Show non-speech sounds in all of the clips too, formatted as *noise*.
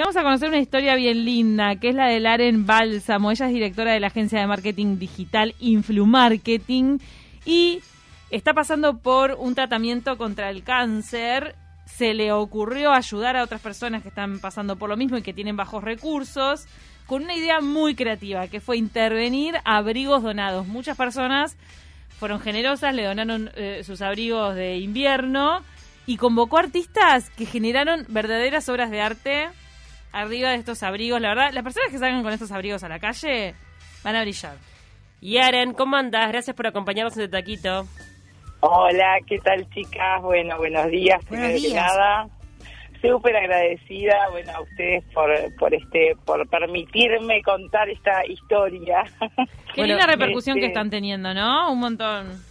Vamos a conocer una historia bien linda, que es la de Laren Bálsamo. Ella es directora de la agencia de marketing digital Influmarketing y está pasando por un tratamiento contra el cáncer. Se le ocurrió ayudar a otras personas que están pasando por lo mismo y que tienen bajos recursos con una idea muy creativa, que fue intervenir abrigos donados. Muchas personas fueron generosas, le donaron eh, sus abrigos de invierno y convocó artistas que generaron verdaderas obras de arte arriba de estos abrigos. La verdad, las personas que salgan con estos abrigos a la calle van a brillar. Y Aren, ¿cómo andás? Gracias por acompañarnos en el taquito. Hola, ¿qué tal chicas? Bueno, buenos días. Buenos días. Nada. Súper agradecida, bueno, a ustedes por, por este, por permitirme contar esta historia. Qué Bueno, linda repercusión este- que están teniendo, ¿no? Un montón.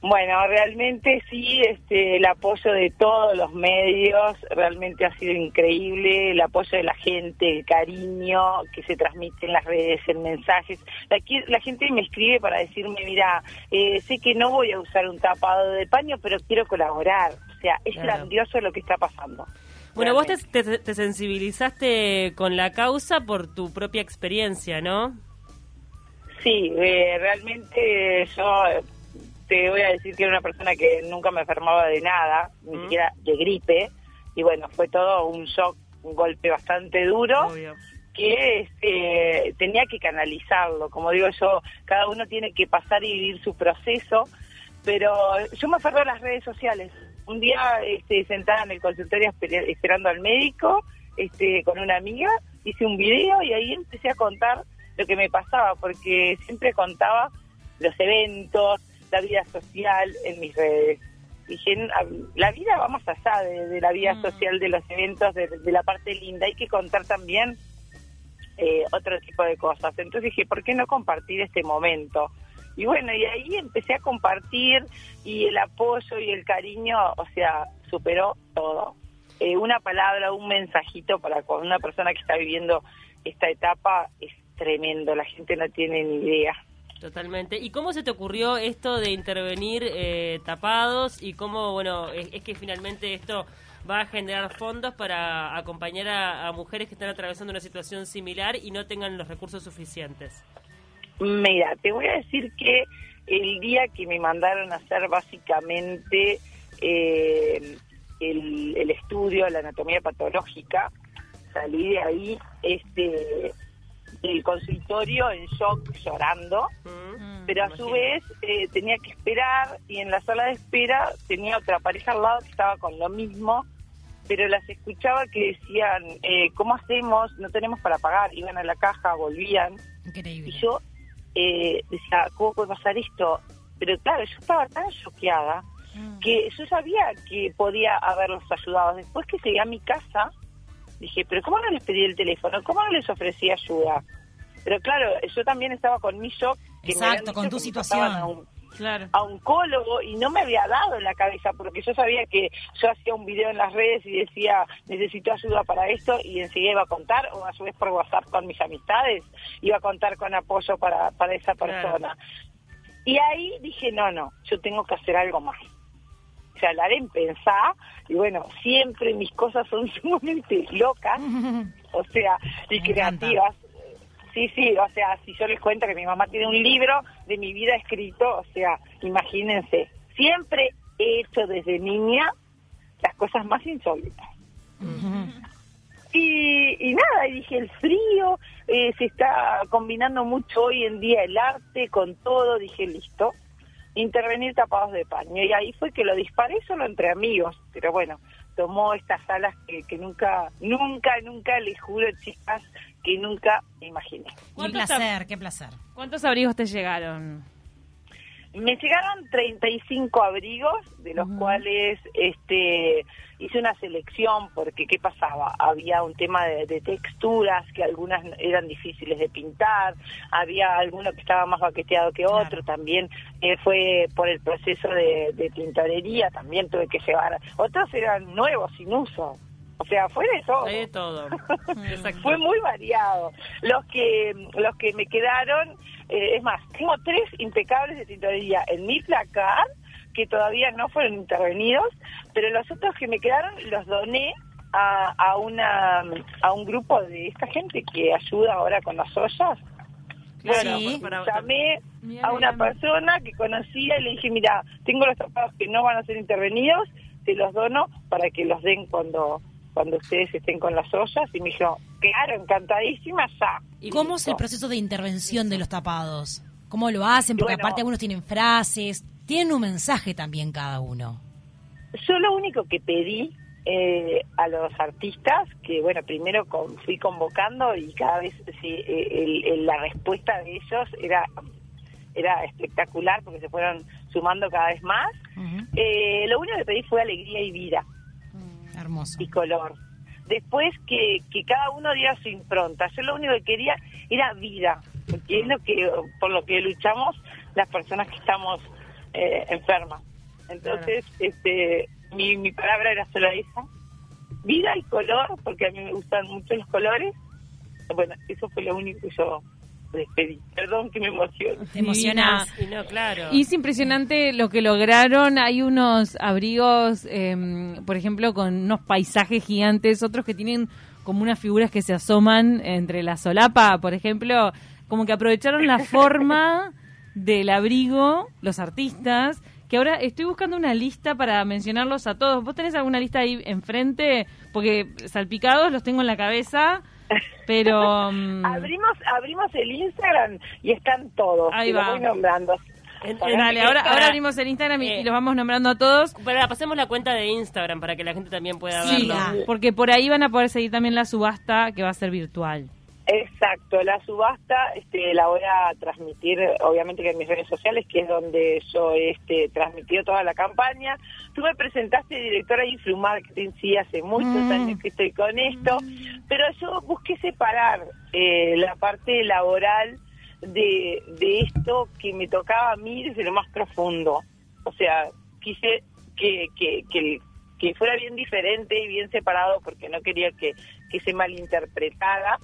Bueno, realmente sí, este, el apoyo de todos los medios realmente ha sido increíble, el apoyo de la gente, el cariño que se transmite en las redes, en mensajes. La, la gente me escribe para decirme, mira, eh, sé que no voy a usar un tapado de paño, pero quiero colaborar. O sea, es Claro. grandioso lo que está pasando. Bueno, vos te, te- te sensibilizaste con la causa por tu propia experiencia, ¿no? Sí, eh, realmente yo te voy a decir que era una persona que nunca me enfermaba de nada, ni Mm. siquiera de gripe, y bueno, fue todo un shock, un golpe bastante duro, Obvio. que este, tenía que canalizarlo. Como digo yo, cada uno tiene que pasar y vivir su proceso, pero yo me aferré a las redes sociales. Un día este, sentada en el consultorio esper- esperando al médico, este, con una amiga, hice un video y ahí empecé a contar lo que me pasaba, porque siempre contaba los eventos, la vida social en mis redes. Dije, "Ah, la vida va más allá de, de la vida Mm. social, de los eventos, de, de la parte linda. Hay que contar también eh, otro tipo de cosas. Entonces dije, ¿por qué no compartir este momento? Y bueno, y ahí empecé a compartir y el apoyo y el cariño, o sea, superó todo. Eh, una palabra, un mensajito para con una persona que está viviendo esta etapa es tremendo, la gente no tiene ni idea. Totalmente. ¿Y cómo se te ocurrió esto de intervenir eh, tapados y cómo, bueno, es, que finalmente esto va a generar fondos para acompañar a, a mujeres que están atravesando una situación similar y no tengan los recursos suficientes? Mira, te voy a decir que el día que me mandaron a hacer básicamente eh, el, el estudio, la anatomía patológica, salí de ahí, este, del consultorio en shock, llorando, Mm. pero a su imagino. vez eh, tenía que esperar y en la sala de espera tenía otra pareja al lado que estaba con lo mismo, pero las escuchaba que decían, eh, ¿cómo hacemos? No tenemos para pagar, iban a la caja, volvían. Increíble. Y yo eh, decía, ¿cómo puede pasar esto? Pero claro, yo estaba tan choqueada Mm. que yo sabía que podía haberlos ayudado. Después que llegué a mi casa, dije, ¿pero cómo no les pedí el teléfono? ¿Cómo no les ofrecí ayuda? Pero claro, yo también estaba con mi shock. Que Exacto, con tu situación. a un- Claro. a oncólogo y no me había dado en la cabeza porque yo sabía que yo hacía un video en las redes y decía necesito ayuda para esto y enseguida iba a contar o a su vez por WhatsApp con mis amistades iba a contar con apoyo para, para esa Claro. persona. Y ahí dije, no, no, yo tengo que hacer algo más. O sea, la en pensar y bueno, siempre mis cosas son *laughs* sumamente locas, o sea, y Me encanta. creativas. Sí, sí, o sea, si yo les cuento que mi mamá tiene un libro de mi vida escrito, o sea, imagínense, siempre he hecho desde niña las cosas más insólitas. Y, y nada, y dije, el frío, eh, se está combinando mucho hoy en día el arte con todo, dije, listo, intervenir tapados de paño. Y ahí fue que lo disparé solo entre amigos, pero bueno, tomó estas alas que, que nunca, nunca, nunca, les juro, chicas, que nunca me imaginé. Qué ¿Cuántos placer, qué placer. ¿Cuántos abrigos te llegaron? Me llegaron 35 abrigos, de los cuales este hice una selección porque ¿qué pasaba? Había un tema de, de texturas que algunas eran difíciles de pintar, había alguno que estaba más baqueteado que otro, Claro. también eh, fue por el proceso de, de tintorería, también tuve que llevar, otros eran nuevos, sin uso. O sea, fue de todo. De todo. *laughs* Exacto. Fue muy variado. Los que los que me quedaron, eh, es más, tengo tres impecables de tintorería en mi placar que todavía no fueron intervenidos, pero los otros que me quedaron los doné a, a una a un grupo de esta gente que ayuda ahora con las ollas. Bueno, Sí. llamé a una persona que conocía y le dije, mira, tengo los tapados que no van a ser intervenidos, te los dono para que los den cuando cuando ustedes estén con las ollas. Y me dijo, claro, encantadísima, ya. Y- ¿Cómo es el proceso de intervención de los tapados? ¿Cómo lo hacen? Porque Bueno. aparte algunos tienen frases, tienen un mensaje también cada uno. Yo lo único que pedí eh, a los artistas, que bueno, primero con- fui convocando y cada vez sí, eh, el- el- la respuesta de ellos era era espectacular porque se fueron sumando cada vez más. Eh, lo único que pedí fue alegría y vida Hermoso. y color. Después que, que cada uno diera su impronta. Yo lo único que quería era vida, porque es lo que por lo que luchamos las personas que estamos eh, enfermas. Entonces, este, mi, mi palabra era solo esa, vida y color, porque a mí me gustan mucho los colores. Bueno, eso fue lo único que yo Perdón que me emociono. Te emocionás. Y no, claro. Y es impresionante lo que lograron. Hay unos abrigos, eh, por ejemplo, con unos paisajes gigantes, otros que tienen como unas figuras que se asoman entre la solapa, por ejemplo, como que aprovecharon la forma *laughs* del abrigo, los artistas, que ahora estoy buscando una lista para mencionarlos a todos. ¿Vos tenés alguna lista ahí enfrente? Porque salpicados los tengo en la cabeza, pero... *laughs* mm, Abrimos, abrimos el Instagram y están todos. Ahí y los va. voy nombrando. En- en- dale, ahora, ahora abrimos el Instagram y, eh, y los vamos nombrando a todos. Para, pasemos la cuenta de Instagram para que la gente también pueda Sí, verlo. porque por ahí van a poder seguir también la subasta que va a ser virtual. Exacto, la subasta este, la voy a transmitir, obviamente que en mis redes sociales, que es donde yo este, transmitido toda la campaña. Tú me presentaste directora de Influmarketing, sí, hace muchos Mm. años que estoy con esto, pero yo busqué separar eh, la parte laboral de, de esto que me tocaba a mí desde lo más profundo. O sea, quise que, que, que, que fuera bien diferente y bien separado porque no quería que, que se malinterpretara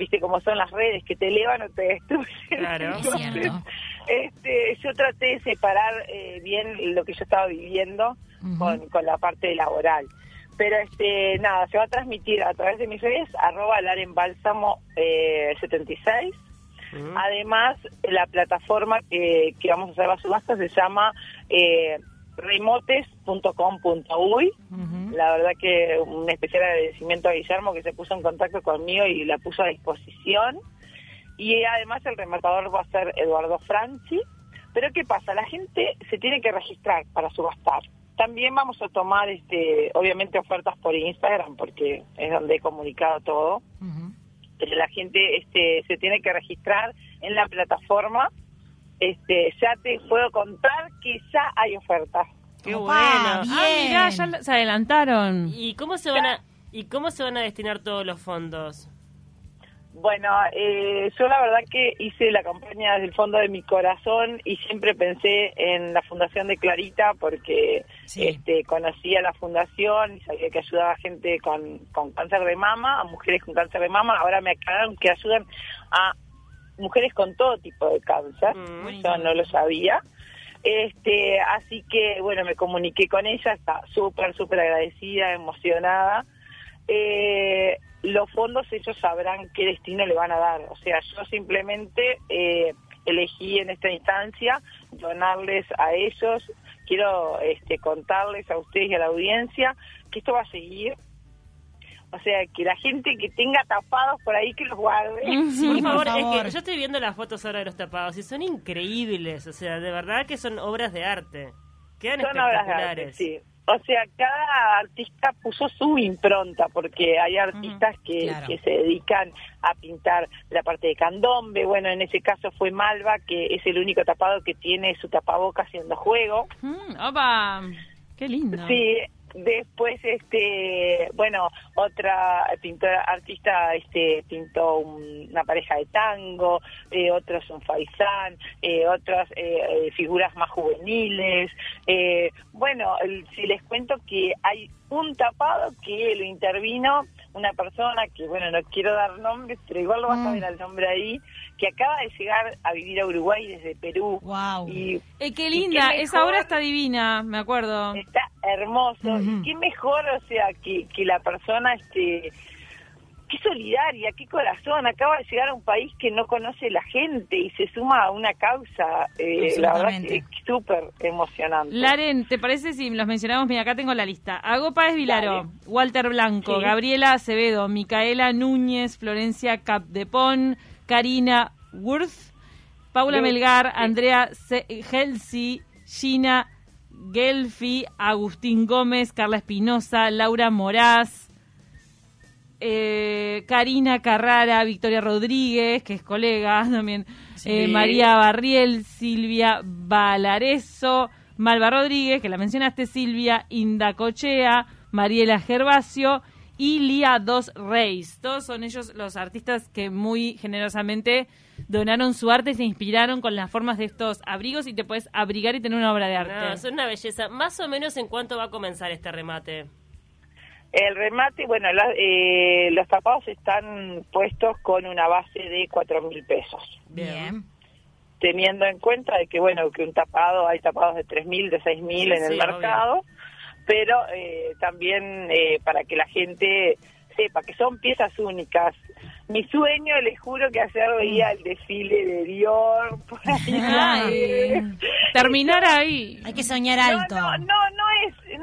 viste cómo son las redes que te elevan o te destruyen. Claro. *laughs* Es cierto. este, yo traté de separar eh, bien lo que yo estaba viviendo con, con la parte laboral. Pero este nada, se va a transmitir a través de mis redes, arroba Larenbálsamo eh, 76. Ujú. Además, la plataforma que, que vamos a hacer la subasta se llama eh, remotes.com.uy. La verdad que un especial agradecimiento a Guillermo que se puso en contacto conmigo y la puso a disposición. Y además el rematador va a ser Eduardo Franchi. Pero ¿qué pasa? La gente se tiene que registrar para subastar. También vamos a tomar, este, obviamente, ofertas por Instagram porque es donde he comunicado todo la gente este, se tiene que registrar en la plataforma. Este, ya te puedo contar que ya hay ofertas. Qué Opa, bueno. Ah, mirá, ya se adelantaron. ¿Y cómo se van a y cómo se van a destinar todos los fondos? Bueno, eh, yo la verdad que hice la campaña desde el fondo de mi corazón y siempre pensé en la fundación de Clarita porque Sí. este, conocía la fundación y sabía que ayudaba a gente con, con cáncer de mama, a mujeres con cáncer de mama. Ahora me aclararon que ayudan a mujeres con todo tipo de cáncer. Mm. Yo no lo sabía. Este, así que, bueno, me comuniqué con ella, está súper, súper agradecida, emocionada. Eh, los fondos ellos sabrán qué destino le van a dar. O sea, yo simplemente eh, elegí en esta instancia donarles a ellos. Quiero este, contarles a ustedes y a la audiencia que esto va a seguir. O sea, que la gente que tenga tapados por ahí que los guarde. Por por favor, favor. es que yo estoy viendo las fotos ahora de los tapados y son increíbles, o sea, de verdad que son obras de arte. Quedan Son obras de arte, espectaculares. sí. O sea, cada artista puso su impronta, porque hay artistas que, claro. que se dedican a pintar la parte de candombe. Bueno, en ese caso fue Malva, que es el único tapado que tiene su tapaboca haciendo juego. Mm, opa, qué lindo. Sí, después, este, bueno, otra pintora, artista, este, pintó un- una pareja de tango, eh, otros un faisán, eh, otras eh, eh, figuras más juveniles. Eh, bueno, si les cuento que hay un tapado que lo intervino una persona que, bueno, no quiero dar nombres, pero igual lo vas a Mm. ver al nombre ahí, que acaba de llegar a vivir a Uruguay desde Perú. Wow. Y Eh, qué y linda, qué esa obra está divina, me acuerdo. Está hermoso. Y qué mejor, o sea, que, que la persona, este, qué solidaria, qué corazón. Acaba de llegar a un país que no conoce la gente y se suma a una causa. Eh, la verdad que Absolutamente. es súper emocionante. Laren, ¿te parece si los mencionamos? Mira, acá tengo la lista. Ago Páez Vilaró, Dale. Walter Blanco, Sí. Gabriela Acevedo, Micaela Núñez, Florencia Capdepón, Karina Worth, Paula Melgar, sí. Andrea Helsi, Gina Gelfi, Agustín Gómez, Carla Espinosa, Laura Moraz, eh, Karina Carrara, Victoria Rodríguez, que es colega *laughs* también, Sí. eh, María Barriel, Silvia Valareso, Malva Rodríguez, que la mencionaste, Silvia Indacochea, Mariela Gervasio y Lía Dos Reis. Todos son ellos los artistas que muy generosamente donaron su arte y se inspiraron con las formas de estos abrigos y te puedes abrigar y tener una obra de arte. No, es una belleza. Más o menos en cuánto va a comenzar este remate. El remate, bueno, la- eh, los tapados están puestos con una base de cuatro mil pesos. Bien. teniendo en cuenta de que bueno que un tapado hay tapados de 3.000 de 6.000 en Sí, el obvio. mercado pero eh, también eh, para que la gente sepa que son piezas únicas mi sueño les juro que ayer veía el desfile de Dior por ahí. Ay, *laughs* terminar ahí. Hay que soñar alto. no, no, no,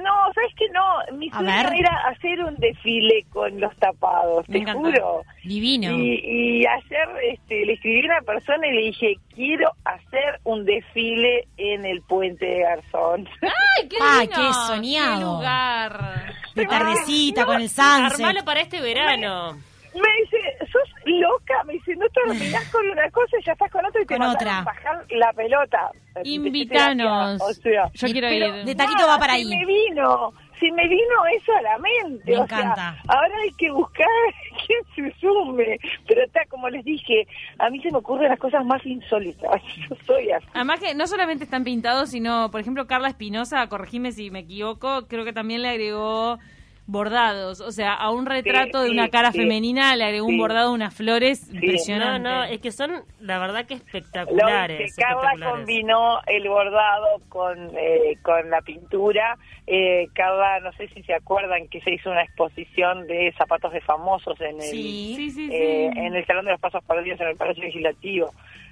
no es, no, sabes que no, mi A sueño ver. era hacer un desfile con los tapados, Me te juro. Divino. Y, y ayer este, le escribí a una persona y le dije, quiero hacer un desfile en el puente de Garzón. ¡Ay, qué lindo! qué soñado. ¡Qué lugar! De tardecita no, con el sunset. Armalo para este verano. Me dice, sos loca, me dice, no terminás con una cosa y ya estás con otra y te otra. bajar la pelota. Invítanos. O sea, Yo quiero pero ir. De taquito va para ahí. me vino, se me vino eso a la mente. Me o sea, encanta. ahora hay que buscar *laughs* quién se sume. Pero está, como les dije, a mí se me ocurren las cosas más insólitas. *laughs* Yo soy así. Además que no solamente están pintados, sino, por ejemplo, Carla Espinosa, corregime si me equivoco, creo que también le agregó bordados. O sea, a un retrato de una cara sí. femenina le agregó un bordado de unas flores No, impresionante. no, es que son, la verdad que Lo que espectaculares. Carla espectaculares. combinó el bordado con, eh, con la pintura. Eh, Carla, no sé si se acuerdan que se hizo una exposición de zapatos de famosos en el, eh, en el Salón de los Pasos Perdidos en el Palacio Legislativo.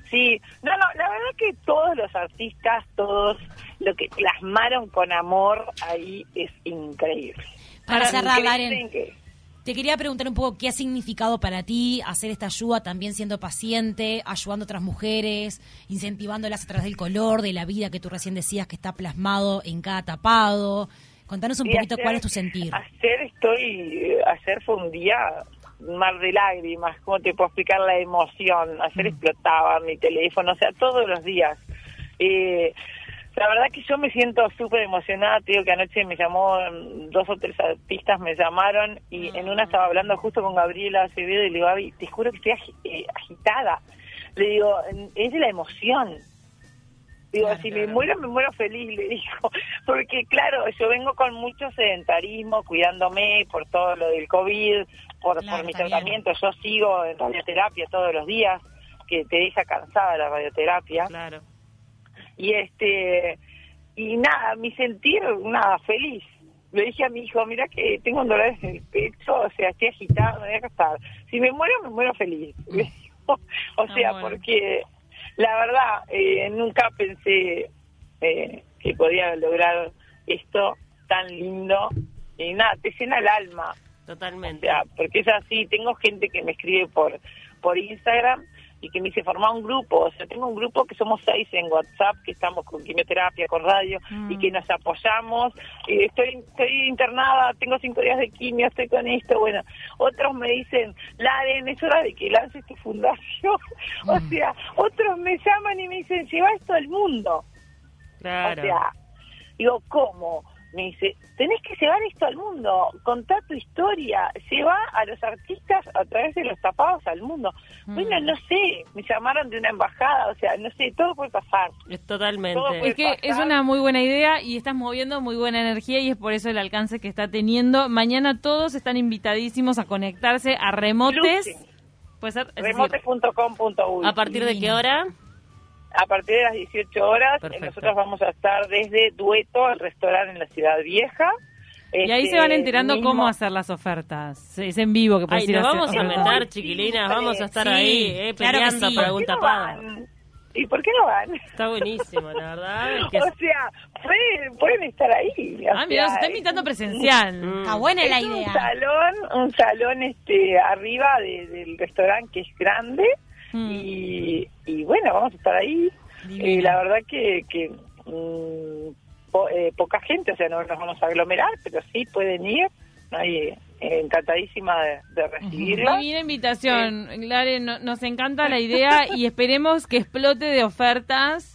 Sí, no, no, la verdad que todos los artistas, todos lo que plasmaron con amor ahí es increíble. Para cerrar, increíble. te quería preguntar un poco qué ha significado para ti hacer esta ayuda, también siendo paciente, ayudando a otras mujeres, incentivándolas a través del color, de la vida que tú recién decías que está plasmado en cada tapado. Contanos un Y poquito cuál es tu sentir. Ayer estoy, ayer fue un día un mar de lágrimas, ¿cómo te puedo explicar la emoción? Ayer explotaba mi teléfono, o sea, todos los días. Eh, la verdad que yo me siento súper emocionada, te digo que anoche me llamó, mm, dos o tres artistas me llamaron y en una estaba hablando justo con Gabriela Acevedo y le digo, Gaby, te juro que estoy eh, agitada. Le digo, es de la emoción. Digo, Claro, si me muero, me muero feliz, le dijo. *laughs* Porque, claro, yo vengo con mucho sedentarismo, cuidándome por todo lo del COVID, por, Claro, por mi bien. tratamiento. Yo sigo en radioterapia todos los días, que te deja cansada la radioterapia. Claro. Y este y nada, mi sentir, nada, feliz. Le dije a mi hijo, mira que tengo un dolor en el pecho, o sea, estoy agitada, me voy a acostar. Si me muero, me muero feliz. *laughs* O Ah, sea, bueno. porque la verdad, eh, nunca pensé eh, que podía lograr esto tan lindo. Y nada, te llena el alma. O Totalmente. sea, porque es así, tengo gente que me escribe por por Instagram y que me dice formar un grupo, o sea, tengo un grupo que somos seis en WhatsApp, que estamos con quimioterapia, con radio, Mm. y que nos apoyamos, y estoy, estoy internada, tengo cinco días de quimio, estoy con esto, bueno, otros me dicen, Laren, es hora de que lances tu fundación, *laughs* o Mm. sea, otros me llaman y me dicen, lleva esto al mundo, Claro. o sea, digo, ¿cómo? Me dice, tenés que llevar esto al mundo, contar tu historia, lleva a los artistas a través de los tapados al mundo. Mm. Bueno, no sé, me llamaron de una embajada, o sea, no sé, todo puede pasar. Es totalmente. Todo puede Es que es una muy buena idea y estás moviendo muy buena energía y es por eso el alcance que está teniendo. Mañana todos están invitadísimos a conectarse a remotes. Luce. Puede ser, Remote.com.uy ¿A partir de qué hora? A partir de las 18 horas, eh, Perfecto. nosotros vamos a estar desde Dueto, el restaurante en la Ciudad Vieja. y ahí Este, se van enterando mismo- cómo hacer las ofertas. Es en vivo que puedes Ay, ir nos a hacer vamos a meter, chiquilinas, vamos a estar Sí, ahí, eh, claro peleando sí. ¿Por algún qué no tapado. van? ¿Y por qué no van? Está buenísimo, la verdad. es *laughs* que O sea, pueden, pueden estar ahí. Ah, mira, se está invitando presencial. Mm. Está buena la es un idea. salón, un salón este arriba de- del restaurante que es grande Mm. y, y bueno, vamos a estar ahí. Eh, la verdad que, que mm, po- eh, poca gente, o sea, no nos vamos a aglomerar, pero sí pueden ir. Ahí, eh, encantadísima de, de recibirla. Divina invitación, Lare, no- nos encanta la *laughs* idea y esperemos que explote de ofertas,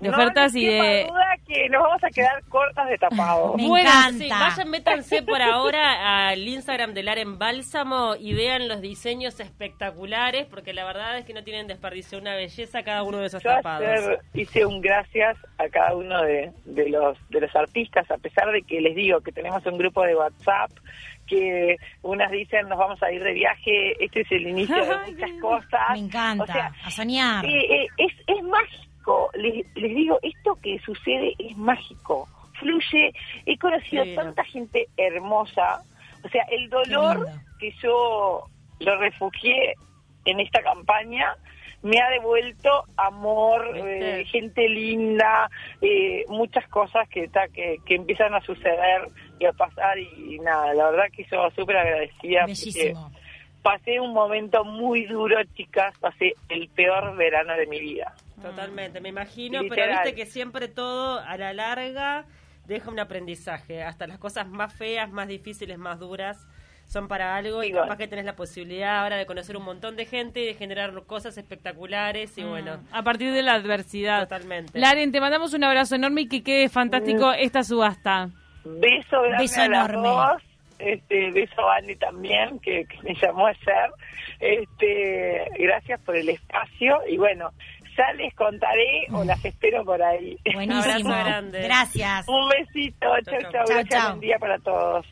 de No ofertas les y de... duda que nos vamos a quedar cortas de tapado. Me Bueno, encanta. Sí, vayan, métanse por ahora al Instagram del Aren Bálsamo y vean los diseños espectaculares, porque la verdad es que no tienen desperdicio, una belleza cada uno de esos Yo tapados. ayer hice un gracias a cada uno de, de los de los artistas, a pesar de que les digo que tenemos un grupo de WhatsApp, que unas dicen nos vamos a ir de viaje, este es el inicio de muchas cosas. Me encanta. O sea, a soñar. eh, eh, es, es mágico, les, les digo, esto que sucede es mágico, fluye, he conocido Sí, tanta gente hermosa, o sea, el dolor que yo lo refugié en esta campaña me ha devuelto amor, eh, gente linda, eh, muchas cosas que, ta- que que empiezan a suceder y a pasar y, y nada, la verdad que yo súper agradecida. Bellísimo. Pasé un momento muy duro, chicas, pasé el peor verano de mi vida. Totalmente, me imagino, pero viste que siempre todo a la larga deja un aprendizaje. Hasta las cosas más feas, más difíciles, más duras son para algo y capaz que tenés la posibilidad ahora de conocer un montón de gente y de generar cosas espectaculares y bueno, A partir de la adversidad. Totalmente. Laren, te mandamos un abrazo enorme y que quede fantástico esta subasta. Beso grande Beso a las enorme. dos. Este, beso a Andy también, que, que me llamó ayer. Este, gracias por el espacio y bueno, ya les contaré o las espero por ahí. Buenísimo. abrazo grande. Gracias. Un besito, chau, Chau, chau, chau. gracias, Chau, chau. buen día para todos.